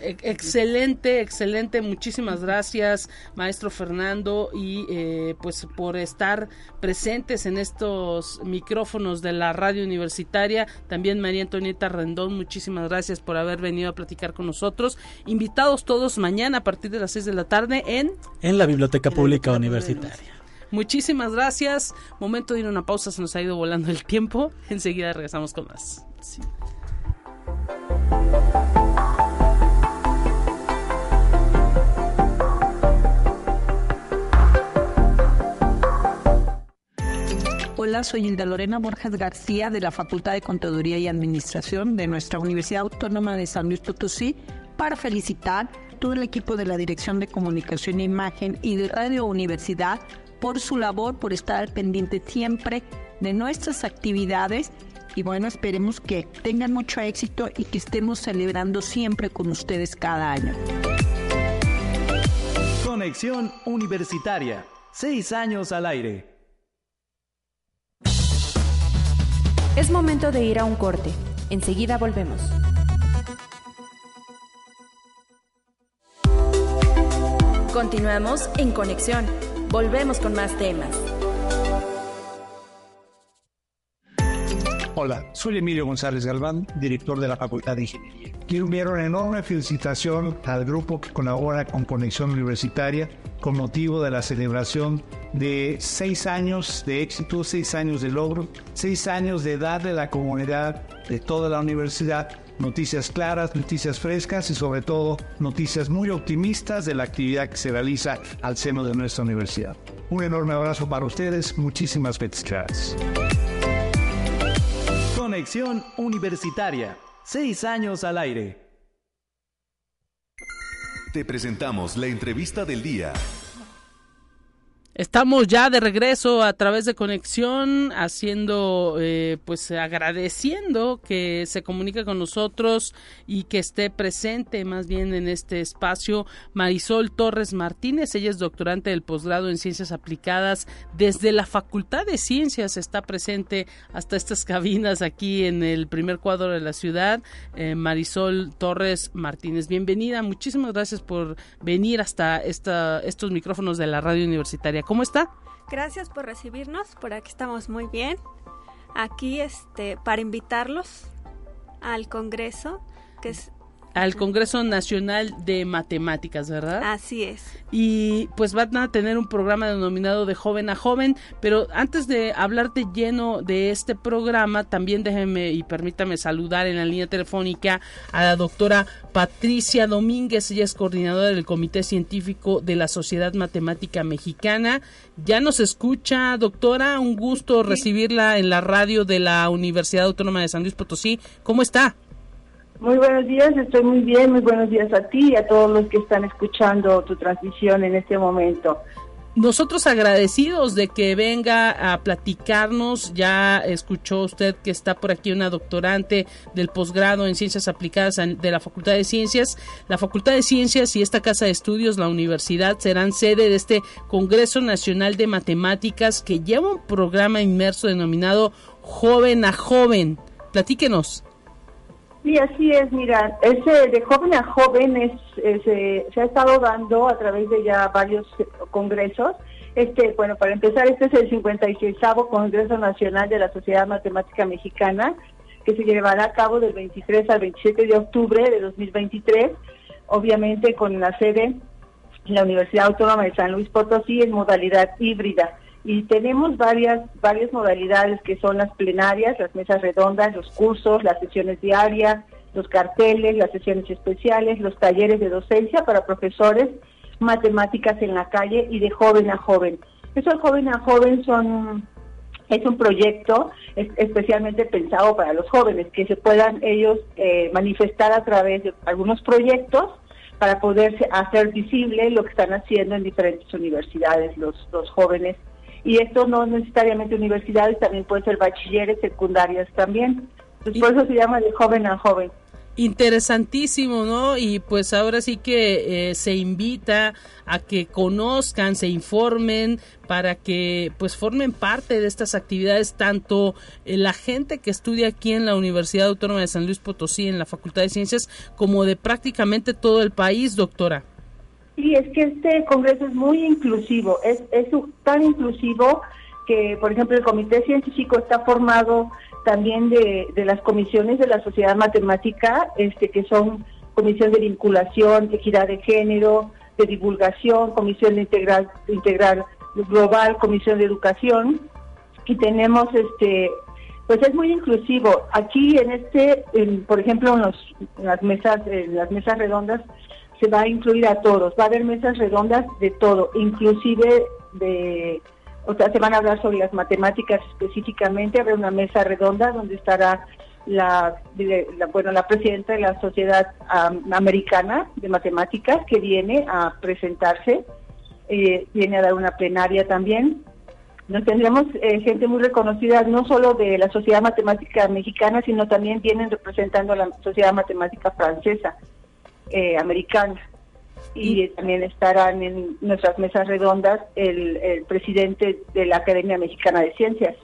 Excelente, excelente. Muchísimas gracias, maestro Fernando, y eh, pues por estar presentes en estos micrófonos de la radio universitaria. También María Antonieta Rendón, muchísimas gracias por haber venido a platicar con nosotros. Invitados todos mañana a partir de las 6 de la tarde en... En la Biblioteca Pública Universitaria. Muchísimas gracias. Momento de ir a una pausa, se nos ha ido volando el tiempo. Enseguida regresamos con más. Sí. Soy Hilda Lorena Borges García de la Facultad de Contaduría y Administración de nuestra Universidad Autónoma de San Luis Potosí para felicitar todo el equipo de la Dirección de Comunicación e Imagen y de Radio Universidad por su labor, por estar pendiente siempre de nuestras actividades y bueno, esperemos que tengan mucho éxito y que estemos celebrando siempre con ustedes cada año. Conexión Universitaria, seis años al aire. Es momento de ir a un corte. Enseguida volvemos. Continuamos en conexión. Volvemos con más temas. Hola, soy Emilio González Galván, director de la Facultad de Ingeniería. Quiero enviar una enorme felicitación al grupo que colabora con Conexión Universitaria con motivo de la celebración de seis años de éxito, seis años de logro, seis años de darle a la comunidad de toda la universidad noticias claras, noticias frescas y sobre todo noticias muy optimistas de la actividad que se realiza al seno de nuestra universidad. Un enorme abrazo para ustedes, muchísimas gracias. Universitaria, seis años al aire. Te presentamos la entrevista del día. Estamos ya de regreso a través de conexión, haciendo, eh, pues agradeciendo que se comunique con nosotros y que esté presente más bien en este espacio Marisol Torres Martínez. Ella es doctorante del posgrado en Ciencias Aplicadas desde la Facultad de Ciencias. Está presente hasta estas cabinas aquí en el primer cuadro de la ciudad. Eh, Marisol Torres Martínez, bienvenida. Muchísimas gracias por venir hasta esta, estos micrófonos de la radio universitaria. ¿Cómo está? Gracias por recibirnos, por aquí estamos muy bien. Aquí este para invitarlos al congreso que es al Congreso Nacional de Matemáticas, ¿verdad? Así es. Y pues van a tener un programa denominado de joven a joven, pero antes de hablarte lleno de este programa, también déjeme y permítame saludar en la línea telefónica a la doctora Patricia Domínguez, ella es coordinadora del Comité Científico de la Sociedad Matemática Mexicana. Ya nos escucha, doctora, un gusto recibirla en la radio de la Universidad Autónoma de San Luis Potosí. ¿Cómo está? Muy buenos días, estoy muy bien. Muy buenos días a ti y a todos los que están escuchando tu transmisión en este momento. Nosotros agradecidos de que venga a platicarnos. Ya escuchó usted que está por aquí una doctorante del posgrado en Ciencias Aplicadas de la Facultad de Ciencias. La Facultad de Ciencias y esta Casa de Estudios, la universidad, serán sede de este Congreso Nacional de Matemáticas que lleva un programa inmerso denominado Joven a Joven. Platíquenos. Sí, así es, mira, ese de joven a joven es, eh, se ha estado dando a través de ya varios congresos. Este, bueno, para empezar, este es el 56 Congreso Nacional de la Sociedad Matemática Mexicana, que se llevará a cabo del 23 al 27 de octubre de 2023, obviamente con la sede en la Universidad Autónoma de San Luis Potosí en modalidad híbrida y tenemos varias varias modalidades que son las plenarias, las mesas redondas, los cursos, las sesiones diarias, los carteles, las sesiones especiales, los talleres de docencia para profesores, matemáticas en la calle y de joven a joven. Eso de joven a joven es un proyecto especialmente pensado para los jóvenes, que se puedan ellos eh, manifestar a través de algunos proyectos para poder hacer visible lo que están haciendo en diferentes universidades los jóvenes y esto no necesariamente universidades, también puede ser bachilleres, secundarias también. Pues por eso se llama de joven a joven. Interesantísimo, ¿no? Y pues ahora sí que eh, se invita a que conozcan, se informen para que pues formen parte de estas actividades tanto eh, la gente que estudia aquí en la Universidad Autónoma de San Luis Potosí en la Facultad de Ciencias como de prácticamente todo el país, doctora. Sí, es que este congreso es muy inclusivo, es, es tan inclusivo que, por ejemplo, el comité científico está formado también de, de las comisiones de la sociedad matemática, este, que son comisión de vinculación, equidad de género, de divulgación, comisión de integral, integral global, comisión de educación, y tenemos este pues es muy inclusivo. Aquí en este, por ejemplo, en, los, en las mesas, en las mesas redondas se va a incluir a todos, va a haber mesas redondas de todo, inclusive de, o sea, se van a hablar sobre las matemáticas específicamente, habrá una mesa redonda donde estará la, bueno, la presidenta de la Sociedad Americana de Matemáticas que viene a presentarse, eh, viene a dar una plenaria también. Nos tendremos eh, gente muy reconocida, no solo de la Sociedad Matemática Mexicana, sino también vienen representando a la Sociedad Matemática Francesa eh, americana. Y, también estarán en nuestras mesas redondas el, presidente de la Academia Mexicana de Ciencias.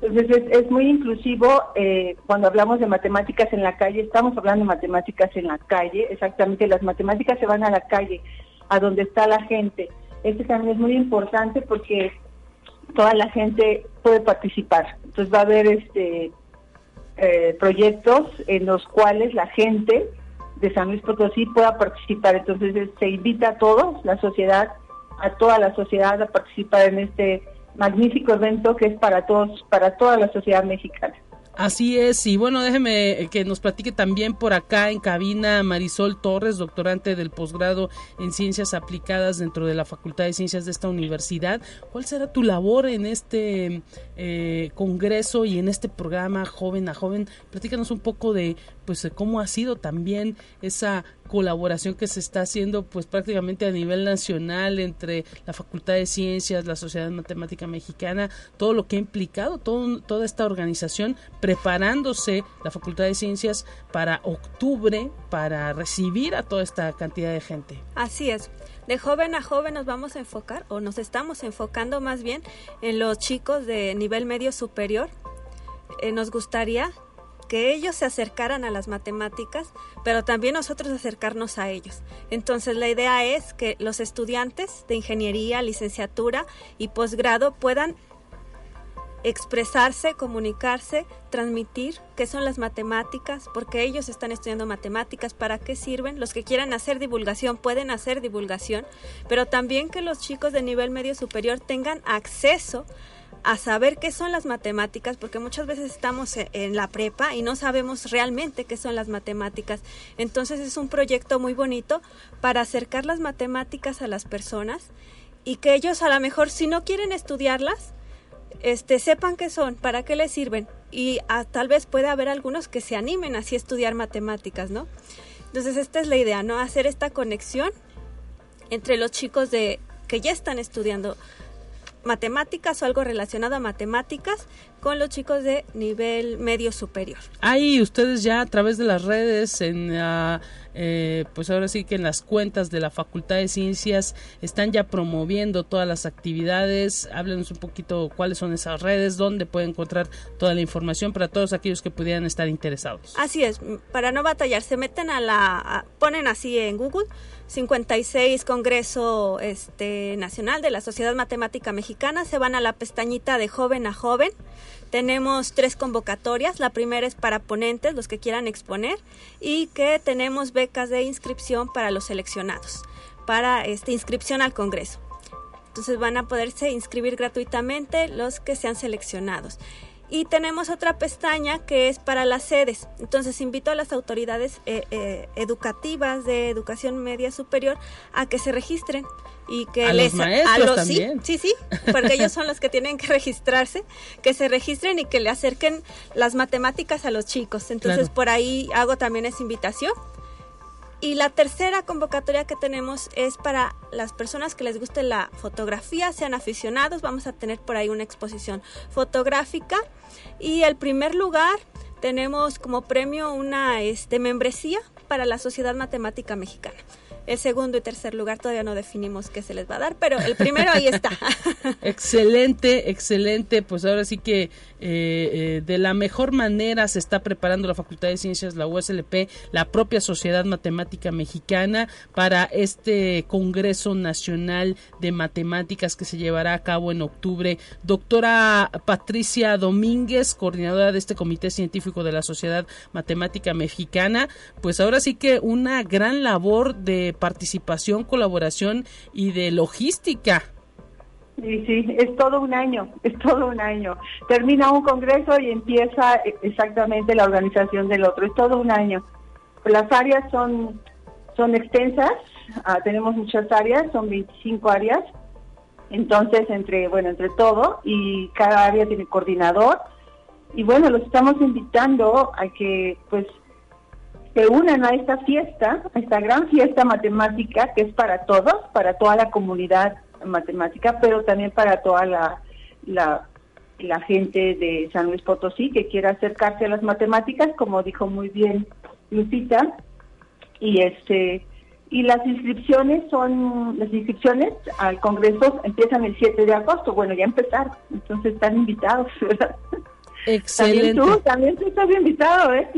Entonces es, muy inclusivo. Eh, cuando hablamos de matemáticas en la calle, estamos hablando de matemáticas en la calle. Exactamente, las matemáticas se van a la calle, a donde está la gente. Este también es muy importante porque toda la gente puede participar. Entonces va a haber este eh, proyectos en los cuales la gente de San Luis Potosí pueda participar. Entonces se invita a todos, la sociedad, a toda la sociedad a participar en este magnífico evento que es para todos, para toda la sociedad mexicana. Así es, y bueno, déjeme que nos platique también por acá en cabina Marisol Torres, doctorante del posgrado en Ciencias Aplicadas dentro de la Facultad de Ciencias de esta universidad. ¿Cuál será tu labor en este eh, congreso y en este programa Joven a Joven? Platícanos un poco de pues cómo ha sido también esa colaboración que se está haciendo pues prácticamente a nivel nacional entre la Facultad de Ciencias, la Sociedad Matemática Mexicana, todo lo que ha implicado todo, toda esta organización preparándose la Facultad de Ciencias para octubre para recibir a toda esta cantidad de gente. Así es. De joven a joven nos vamos a enfocar o nos estamos enfocando más bien en los chicos de nivel medio superior. Eh, nos gustaría que ellos se acercaran a las matemáticas, pero también nosotros acercarnos a ellos. Entonces la idea es que los estudiantes de ingeniería, licenciatura y posgrado puedan expresarse, comunicarse, transmitir qué son las matemáticas, porque ellos están estudiando matemáticas, para qué sirven. Los que quieran hacer divulgación pueden hacer divulgación, pero también que los chicos de nivel medio superior tengan acceso a saber qué son las matemáticas, porque muchas veces estamos e, en la prepa y no sabemos realmente qué son las matemáticas. Entonces es un proyecto muy bonito para acercar las matemáticas a las personas y que ellos a lo mejor si no quieren estudiarlas, este, sepan qué son, para qué les sirven y tal vez pueda haber algunos que se animen así a estudiar matemáticas, ¿no? Entonces esta es la idea, ¿no? Hacer esta conexión entre los chicos de que ya están estudiando matemáticas o algo relacionado a matemáticas con los chicos de nivel medio superior. Ahí ustedes ya a través de las redes, en eh, pues ahora sí que en las cuentas de la Facultad de Ciencias están ya promoviendo todas las actividades. Háblenos un poquito cuáles son esas redes, dónde pueden encontrar toda la información para todos aquellos que pudieran estar interesados. Así es, para no batallar, se meten a la, ponen así en Google 56 Congreso este, Nacional de la Sociedad Matemática Mexicana, se van a la pestañita de joven a joven. Tenemos tres convocatorias. La primera es para ponentes, los que quieran exponer, y que tenemos becas de inscripción para los seleccionados, para esta inscripción al Congreso. Entonces van a poderse inscribir gratuitamente los que sean seleccionados. Y tenemos otra pestaña que es para las sedes. Entonces invito a las autoridades eh, eh, educativas de educación media superior a que se registren y que a les los maestros también. Sí, sí, porque ellos son los que tienen que registrarse, que se registren y que le acerquen las matemáticas a los chicos. Entonces por ahí hago también esa invitación y la tercera convocatoria que tenemos es para las personas que les guste la fotografía, sean aficionados, vamos a tener por ahí una exposición fotográfica. Y el primer lugar tenemos como premio una este, membresía para la Sociedad Matemática Mexicana. El segundo y tercer lugar todavía no definimos qué se les va a dar, pero el primero ahí está. excelente, excelente. Pues ahora sí que eh, eh, de la mejor manera se está preparando la Facultad de Ciencias, la USLP, la propia Sociedad Matemática Mexicana para este Congreso Nacional de Matemáticas que se llevará a cabo en octubre. Doctora Patricia Domínguez, coordinadora de este Comité Científico de la Sociedad Matemática Mexicana, pues ahora sí que una gran labor de participación, colaboración y de logística. Sí, sí, es todo un año, es todo un año. Termina un congreso y empieza exactamente la organización del otro, es todo un año. Las áreas son, son extensas, ah, tenemos muchas áreas, son 25 áreas, entonces entre, bueno, entre todo y cada área tiene coordinador y bueno, los estamos invitando a que pues se unan a esta fiesta, esta gran fiesta matemática que es para todos, para toda la comunidad matemática, pero también para toda la, la, gente de San Luis Potosí que quiera acercarse a las matemáticas, como dijo muy bien Lucita, y este y las inscripciones son las inscripciones al congreso empiezan el 7 de agosto, bueno, ya empezaron, entonces están invitados, ¿verdad? Excelente. También tú, también tú estás invitado, ¿eh?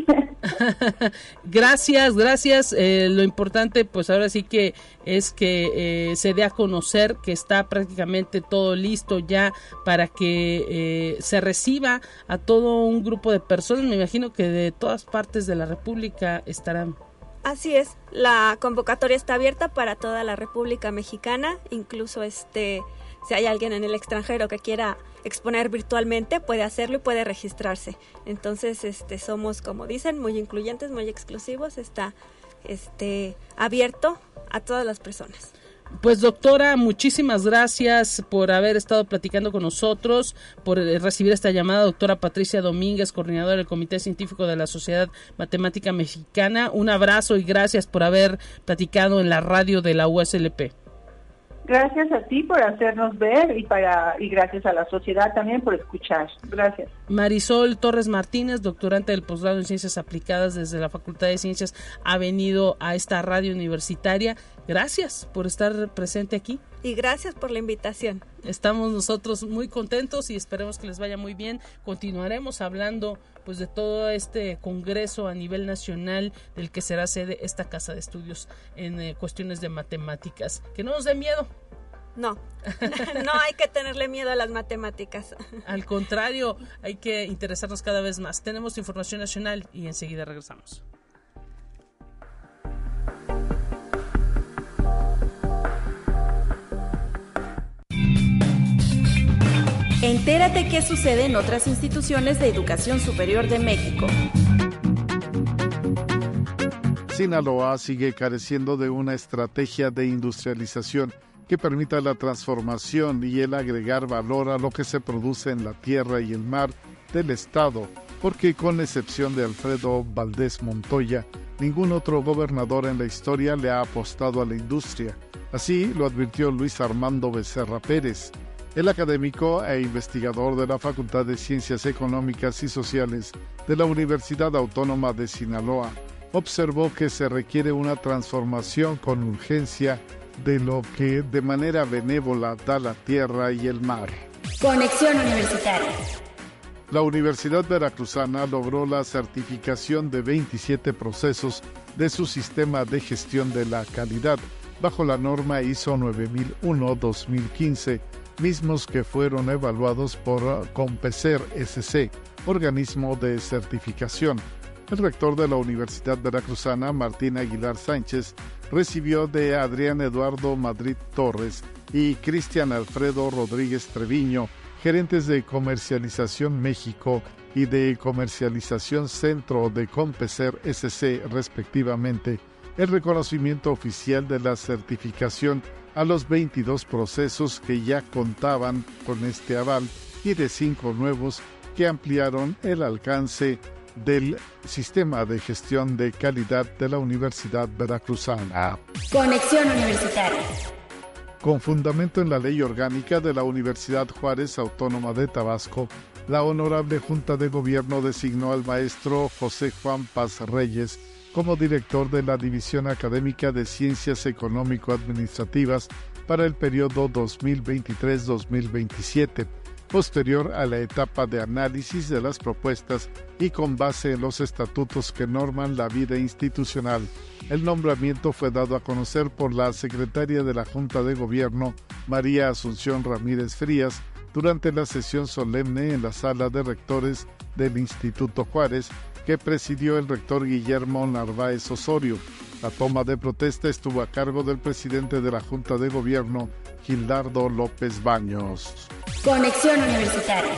gracias, gracias. Eh, lo importante, pues ahora sí que es que eh, se dé a conocer que está prácticamente todo listo ya para que eh, se reciba a todo un grupo de personas. Me imagino que de todas partes de la República estarán. Así es, la convocatoria está abierta para toda la República Mexicana, incluso este si hay alguien en el extranjero que quiera exponer virtualmente, puede hacerlo y puede registrarse. Entonces, este, somos, como dicen, muy incluyentes, muy exclusivos, está este, abierto a todas las personas. Pues doctora, muchísimas gracias por haber estado platicando con nosotros, por eh, recibir esta llamada, doctora Patricia Domínguez, coordinadora del Comité Científico de la Sociedad Matemática Mexicana. Un abrazo y gracias por haber platicado en la radio de la USLP. Gracias a ti por hacernos ver y para y gracias a la sociedad también por escuchar. Gracias. Marisol Torres Martínez, doctorante del posgrado en Ciencias Aplicadas desde la Facultad de Ciencias, ha venido a esta radio universitaria. Gracias por estar presente aquí. Y gracias por la invitación. Estamos nosotros muy contentos y esperemos que les vaya muy bien. Continuaremos hablando pues de todo este congreso a nivel nacional del que será sede esta casa de estudios en eh, cuestiones de matemáticas. Que no nos dé miedo. No, no hay que tenerle miedo a las matemáticas. Al contrario, hay que interesarnos cada vez más. Tenemos información nacional y enseguida regresamos. Entérate qué sucede en otras instituciones de educación superior de México. Sinaloa sigue careciendo de una estrategia de industrialización que permita la transformación y el agregar valor a lo que se produce en la tierra y el mar del Estado, porque con excepción de Alfredo Valdés Montoya, ningún otro gobernador en la historia le ha apostado a la industria. Así lo advirtió Luis Armando Becerra Pérez, el académico e investigador de la Facultad de Ciencias Económicas y Sociales de la Universidad Autónoma de Sinaloa observó que se requiere una transformación con urgencia de lo que de manera benévola da la tierra y el mar. Conexión Universitaria. La Universidad Veracruzana logró la certificación de 27 procesos de su sistema de gestión de la calidad bajo la norma ISO 9001-2015 mismos que fueron evaluados por Compecer SC, organismo de certificación. El rector de la Universidad Veracruzana, Martín Aguilar Sánchez, recibió de Adrián Eduardo Madrid Torres y Cristian Alfredo Rodríguez Treviño, gerentes de Comercialización México y de Comercialización Centro de Compecer SC, respectivamente, el reconocimiento oficial de la certificación a los 22 procesos que ya contaban con este aval y de cinco nuevos que ampliaron el alcance del sistema de gestión de calidad de la Universidad Veracruzana. Conexión Universitaria. Con fundamento en la ley orgánica de la Universidad Juárez Autónoma de Tabasco, la Honorable Junta de Gobierno designó al maestro José Juan Paz Reyes como director de la División Académica de Ciencias Económico-Administrativas para el periodo 2023-2027, posterior a la etapa de análisis de las propuestas y con base en los estatutos que norman la vida institucional. El nombramiento fue dado a conocer por la secretaria de la Junta de Gobierno, María Asunción Ramírez Frías, durante la sesión solemne en la sala de rectores del Instituto Juárez, que presidió el rector Guillermo Narváez Osorio. La toma de protesta estuvo a cargo del presidente de la Junta de Gobierno, Gildardo López Baños. Conexión Universitaria.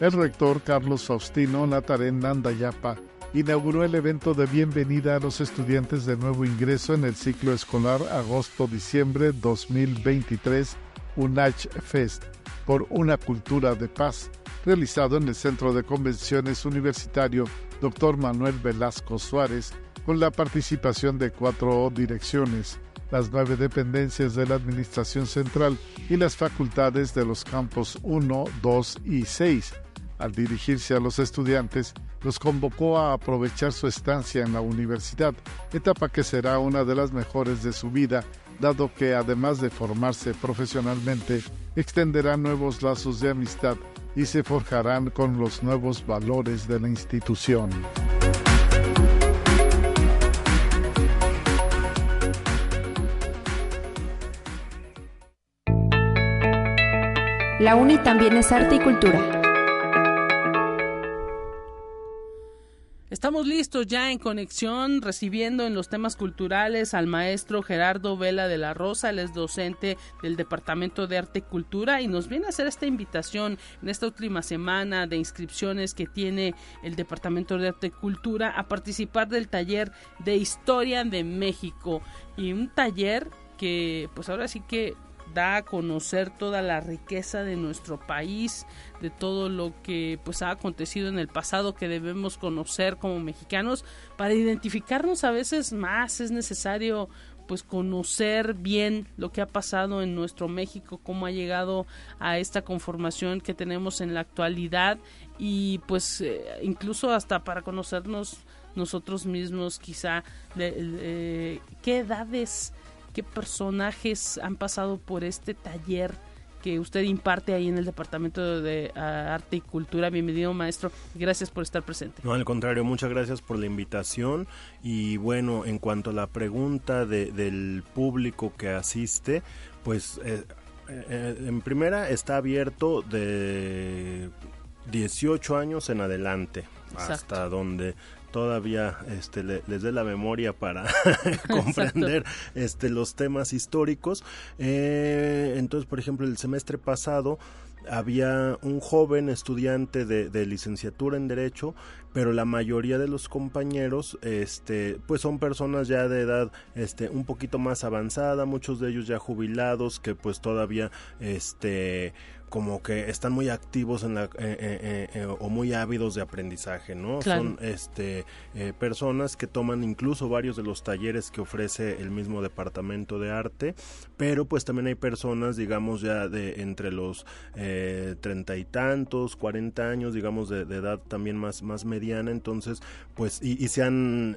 El rector Carlos Faustino Natarén Nandayapa inauguró el evento de bienvenida a los estudiantes de nuevo ingreso en el ciclo escolar agosto-diciembre 2023 UNACH Fest por una cultura de paz realizado en el Centro de Convenciones Universitario Dr. Manuel Velasco Suárez, con la participación de cuatro direcciones, las nueve dependencias de la Administración Central y las facultades de los campos 1, 2 y 6. Al dirigirse a los estudiantes, los convocó a aprovechar su estancia en la universidad, etapa que será una de las mejores de su vida, dado que además de formarse profesionalmente, extenderá nuevos lazos de amistad y se forjarán con los nuevos valores de la institución. La UNI también es arte y cultura. Estamos listos ya en conexión, recibiendo en los temas culturales al maestro Gerardo Vela de la Rosa, él es docente del Departamento de Arte y Cultura y nos viene a hacer esta invitación en esta última semana de inscripciones que tiene el Departamento de Arte y Cultura a participar del taller de Historia de México. Y un taller que pues ahora sí que da a conocer toda la riqueza de nuestro país, de todo lo que pues ha acontecido en el pasado que debemos conocer como mexicanos. Para identificarnos a veces más es necesario pues conocer bien lo que ha pasado en nuestro México, cómo ha llegado a esta conformación que tenemos en la actualidad y pues eh, incluso hasta para conocernos nosotros mismos quizá de, qué edades qué personajes han pasado por este taller que usted imparte ahí en el Departamento de Arte y Cultura. Bienvenido, maestro. Gracias por estar presente. No, al contrario, muchas gracias por la invitación. Y bueno, en cuanto a la pregunta del público que asiste, pues eh, eh, en primera está abierto de 18 años en adelante, hasta donde todavía este, les dé la memoria para comprender este, los temas históricos. Eh, entonces, por ejemplo, el semestre pasado había un joven estudiante de, licenciatura en derecho pero la mayoría de los compañeros este pues son personas ya de edad este un poquito más avanzada muchos de ellos ya jubilados que pues todavía este como que están muy activos en la, eh, eh, eh, o muy ávidos de aprendizaje, ¿no? Son este personas que toman incluso varios de los talleres que ofrece el mismo departamento de arte, pero pues también hay personas, digamos ya de entre los treinta y tantos, cuarenta años, digamos de, edad también más más mediana, entonces pues y, y se han,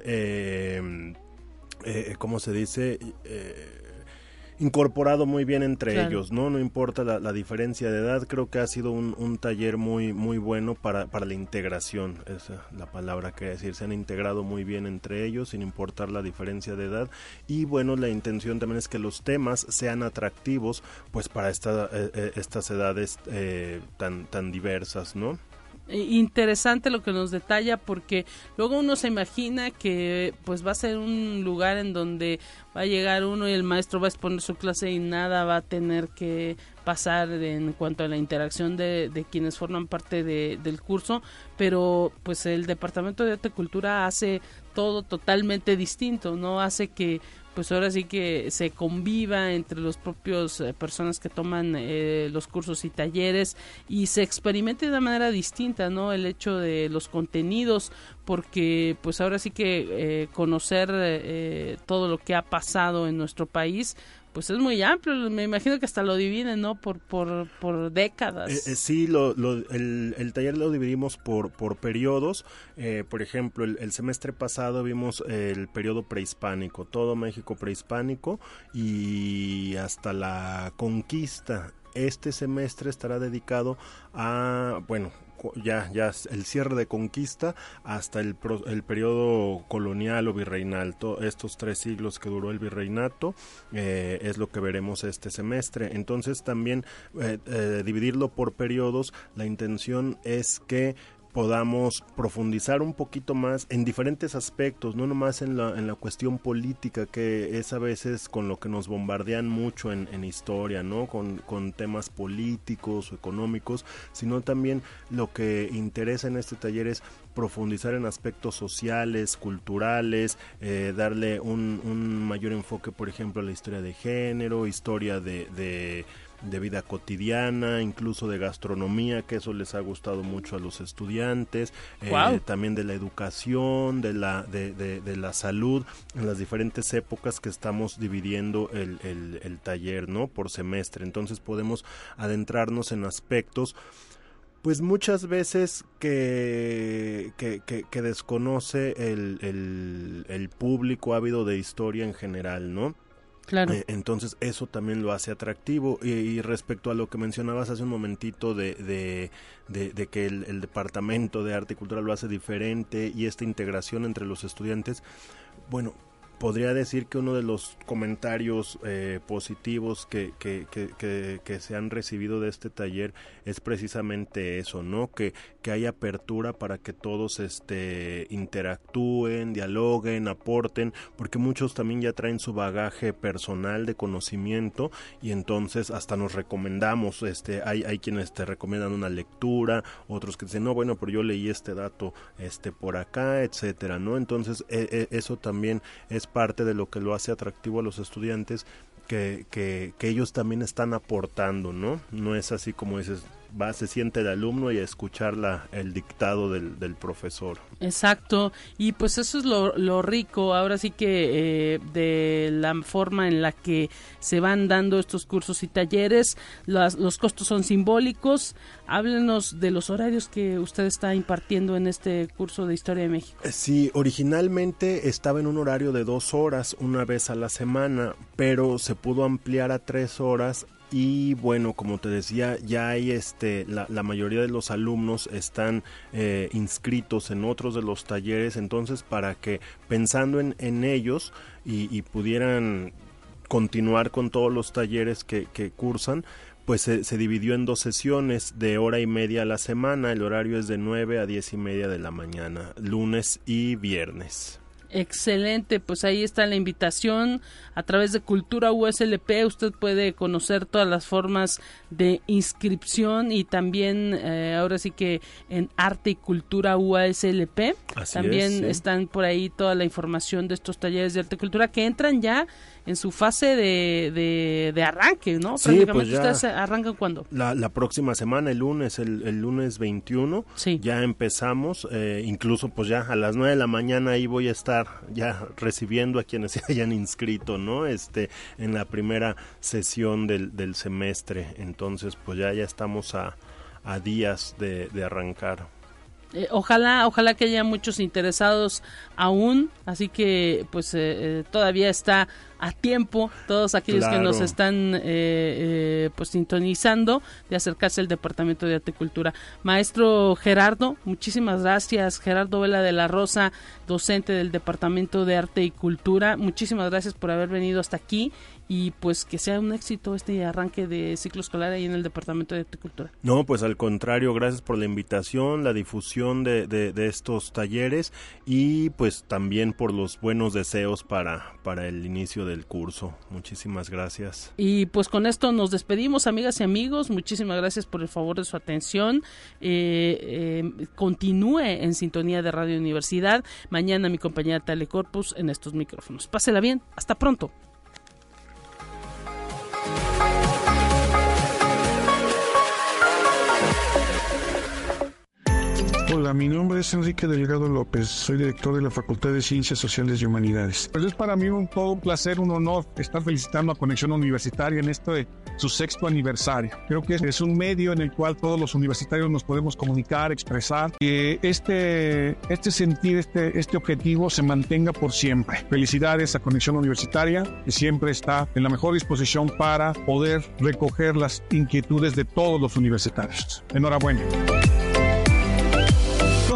¿cómo se dice? Incorporado muy bien entre ellos, ¿no? No importa la, diferencia de edad, creo que ha sido un, taller muy muy bueno para, para la integración, esa es la palabra que decir, se han integrado muy bien entre ellos sin importar la diferencia de edad y bueno, la intención también es que los temas sean atractivos pues para esta, eh, eh, estas edades eh, tan, tan diversas, ¿no? Interesante lo que nos detalla porque luego uno se imagina que pues va a ser un lugar en donde va a llegar uno y el maestro va a exponer su clase y nada va a tener que pasar en cuanto a la interacción de, quienes forman parte de, del curso, pero pues el Departamento de Arte Cultura hace todo totalmente distinto, ¿no? Hace que pues ahora sí que se conviva entre los propios eh, personas que toman eh, los cursos y talleres y se experimente de una manera distinta, ¿no? El hecho de los contenidos, porque pues ahora sí que eh, conocer todo lo que ha pasado en nuestro país pues es muy amplio, me imagino que hasta lo dividen, ¿no? Por, por, por décadas. Eh, eh, sí, lo, el, taller lo dividimos por, por periodos. Eh, por ejemplo, el, semestre pasado vimos el periodo prehispánico, todo México prehispánico y hasta la conquista. Este semestre estará dedicado a, bueno, ya, ya el cierre de conquista hasta el, el periodo colonial o virreinal, estos tres siglos que duró el virreinato, eh, es lo que veremos este semestre. Entonces también eh, eh, dividirlo por periodos, la intención es que podamos profundizar un poquito más en diferentes aspectos, no nomás en la, en la cuestión política, que es a veces con lo que nos bombardean mucho en, en historia, ¿no? Con, con, temas políticos o económicos, sino también lo que interesa en este taller es profundizar en aspectos sociales, culturales, eh, darle un, un, mayor enfoque, por ejemplo, a la historia de género, historia de, de de vida cotidiana, incluso de gastronomía, que eso les ha gustado mucho a los estudiantes, eh, también de la educación, de la, de, de, la salud, en las diferentes épocas que estamos dividiendo el, el, taller, ¿no? Por semestre. Entonces podemos adentrarnos en aspectos pues muchas veces que, que, que, desconoce el, el, el, público ávido de historia en general, ¿no? Eh, entonces eso también lo hace atractivo. Y, respecto a lo que mencionabas hace un momentito de, de, de, que el, el, Departamento de Arte y Cultura lo hace diferente y esta integración entre los estudiantes, bueno, podría decir que uno de los comentarios eh, positivos que, que, que, que, se han recibido de este taller es precisamente eso, ¿no? Que, que hay apertura para que todos este, interactúen, dialoguen, aporten, porque muchos también ya traen su bagaje personal de conocimiento y entonces hasta nos recomendamos, este, hay, hay quienes te recomiendan una lectura, otros que dicen, no, bueno, pero yo leí este dato este, por acá, etcétera, ¿no? Entonces e, e, eso también es parte de lo que lo hace atractivo a los estudiantes que, que, ellos también están aportando, ¿no? No es así como dices, va, se siente el alumno y a escuchar la, el dictado del, del profesor. Exacto, y pues eso es lo, lo rico, ahora sí que eh, de la forma en la que se van dando estos cursos y talleres, las, los costos son simbólicos, háblenos de los horarios que usted está impartiendo en este curso de Historia de México. Eh, Sí, originalmente estaba en un horario de dos horas una vez a la semana, pero se pudo ampliar a tres horas y bueno, como te decía, ya hay este, la, la mayoría de los alumnos están eh, inscritos en otros de los talleres, entonces para que pensando en, en ellos y, y pudieran continuar con todos los talleres que, que cursan, pues se, se, dividió en dos sesiones de hora y media a la semana. El horario es de 9 a 10 y media de la mañana, lunes y viernes. Excelente, pues ahí está la invitación a través de Cultura USLP. Usted puede conocer todas las formas de inscripción y también eh, ahora sí que en Arte y Cultura USLP. Así también es, sí. están por ahí toda la información de estos talleres de arte y cultura que entran ya en su fase de, de, de arranque, ¿no? Sí, Prácticamente pues ustedes arrancan cuando. La, la próxima semana, el lunes, el, el lunes 21, ya empezamos, eh, incluso pues ya a las 9 de la mañana ahí voy a estar ya recibiendo a quienes se hayan inscrito, ¿no? Este, en la primera sesión del, del semestre, entonces pues ya, ya estamos a, a días de, de arrancar. Eh, ojalá, ojalá que haya muchos interesados aún, así que pues eh, eh, todavía está a tiempo todos aquellos Claro. que nos están eh, pues sintonizando de acercarse al Departamento de Arte y Cultura. Maestro Gerardo, muchísimas gracias. Gerardo Vela de la Rosa, docente del Departamento de Arte y Cultura, muchísimas gracias por haber venido hasta aquí y pues que sea un éxito este arranque de ciclo escolar ahí en el Departamento de Arte y Cultura. No, pues al contrario, gracias por la invitación, la difusión de, de, de estos talleres y pues también por los buenos deseos para, para el inicio del curso. Muchísimas gracias. Y pues con esto nos despedimos, amigas y amigos. Muchísimas gracias por el favor de su atención. Eh, eh, continúe en sintonía de Radio Universidad. Mañana mi compañera Telecorpus en estos micrófonos. Pásela bien. Hasta pronto. Hola, mi nombre es Enrique Delgado López, soy director de la Facultad de Ciencias Sociales y Humanidades. Pues es para mí un, todo un placer, un honor estar felicitando a Conexión Universitaria en este su sexto aniversario. Creo que es un medio en el cual todos los universitarios nos podemos comunicar, expresar, que este, este sentir, este, este objetivo se mantenga por siempre. Felicidades a Conexión Universitaria, que siempre está en la mejor disposición para poder recoger las inquietudes de todos los universitarios. Enhorabuena.